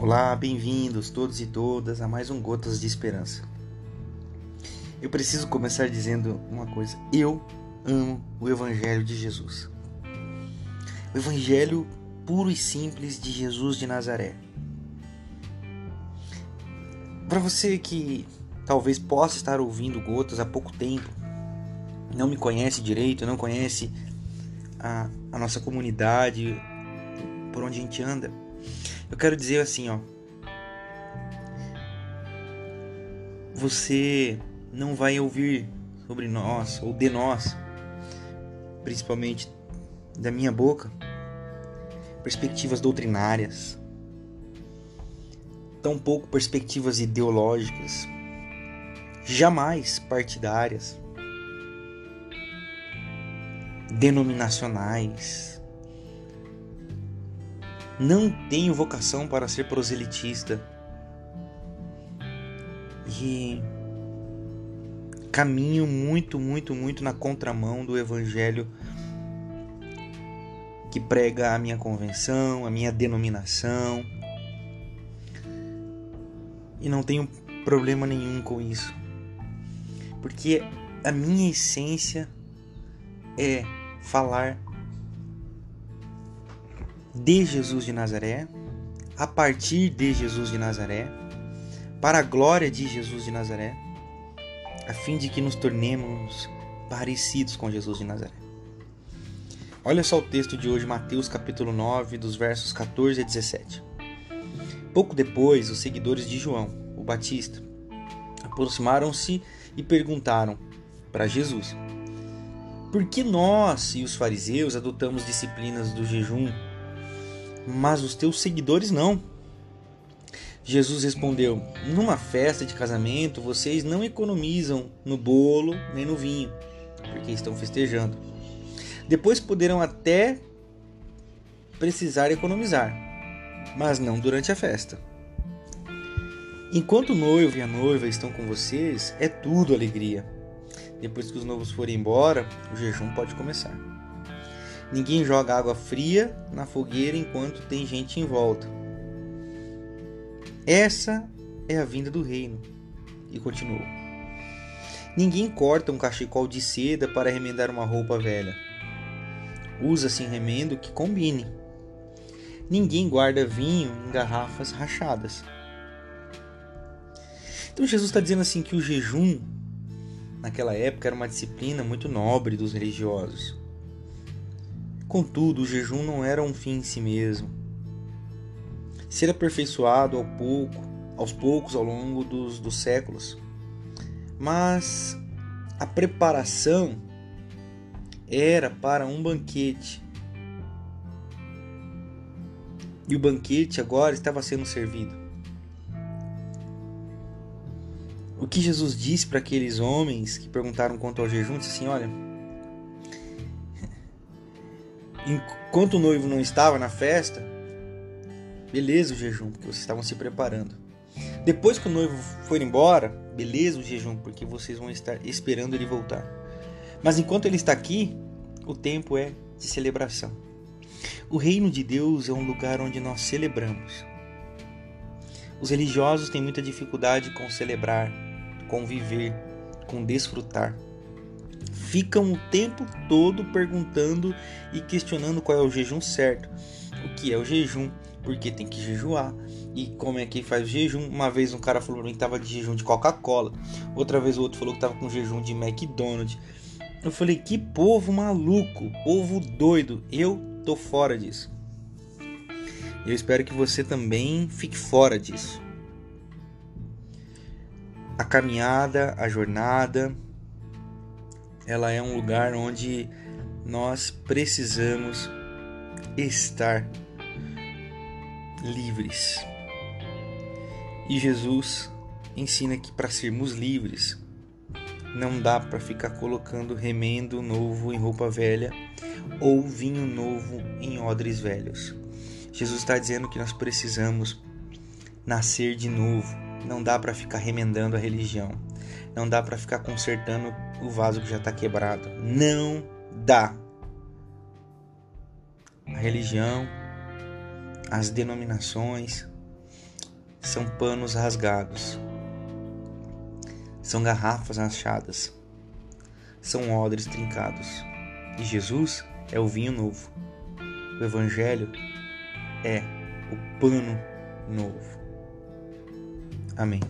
Olá, bem-vindos todos e todas a mais um Gotas de Esperança. Eu preciso começar dizendo uma coisa: eu amo o Evangelho de Jesus. O Evangelho puro e simples de Jesus de Nazaré. Para você que talvez possa estar ouvindo Gotas há pouco tempo, não me conhece direito, não conhece a, a nossa comunidade, por onde a gente anda, eu quero dizer assim, ó. Você não vai ouvir sobre nós ou de nós, principalmente da minha boca, perspectivas doutrinárias, tampouco perspectivas ideológicas, jamais partidárias, denominacionais, não tenho vocação para ser proselitista. E caminho muito, muito, muito na contramão do evangelho que prega a minha convenção, a minha denominação. E não tenho problema nenhum com isso. Porque a minha essência é falar de Jesus de Nazaré, a partir de Jesus de Nazaré, para a glória de Jesus de Nazaré, a fim de que nos tornemos parecidos com Jesus de Nazaré. Olha só o texto de hoje, Mateus capítulo 9, dos versos 14 a 17. Pouco depois, os seguidores de João, o Batista, aproximaram-se e perguntaram para Jesus: Por que nós e os fariseus adotamos disciplinas do jejum mas os teus seguidores não. Jesus respondeu: Numa festa de casamento, vocês não economizam no bolo nem no vinho, porque estão festejando. Depois poderão até precisar economizar, mas não durante a festa. Enquanto o noivo e a noiva estão com vocês, é tudo alegria. Depois que os novos forem embora, o jejum pode começar. Ninguém joga água fria na fogueira enquanto tem gente em volta. Essa é a vinda do reino. E continuou. Ninguém corta um cachecol de seda para remendar uma roupa velha. Usa-se remendo que combine. Ninguém guarda vinho em garrafas rachadas. Então Jesus está dizendo assim que o jejum naquela época era uma disciplina muito nobre dos religiosos. Contudo, o jejum não era um fim em si mesmo. Ser aperfeiçoado ao pouco, aos poucos ao longo dos, dos séculos. Mas a preparação era para um banquete. E o banquete agora estava sendo servido. O que Jesus disse para aqueles homens que perguntaram quanto ao jejum, disse assim: Olha, enquanto o noivo não estava na festa, beleza o jejum, porque vocês estavam se preparando. Depois que o noivo for embora, beleza o jejum, porque vocês vão estar esperando ele voltar. Mas enquanto ele está aqui, o tempo é de celebração. O reino de Deus é um lugar onde nós celebramos. Os religiosos têm muita dificuldade com celebrar, com viver, com desfrutar ficam o tempo todo perguntando e questionando qual é o jejum certo, o que é o jejum, porque tem que jejuar e como é que faz o jejum. Uma vez um cara falou que estava de jejum de Coca-Cola, outra vez o outro falou que estava com jejum de McDonald's. Eu falei, que povo maluco, povo doido, eu tô fora disso. Eu espero que você também fique fora disso. A caminhada, a jornada, ela é um lugar onde nós precisamos estar livres. E Jesus ensina que para sermos livres não dá para ficar colocando remendo novo em roupa velha ou vinho novo em odres velhos. Jesus está dizendo que nós precisamos nascer de novo. Não dá para ficar remendando a religião. Não dá para ficar consertando o vaso que já está quebrado. Não dá. A religião, as denominações, são panos rasgados, são garrafas rachadas, são odres trincados. E Jesus é o vinho novo. O Evangelho é o pano novo. Amém.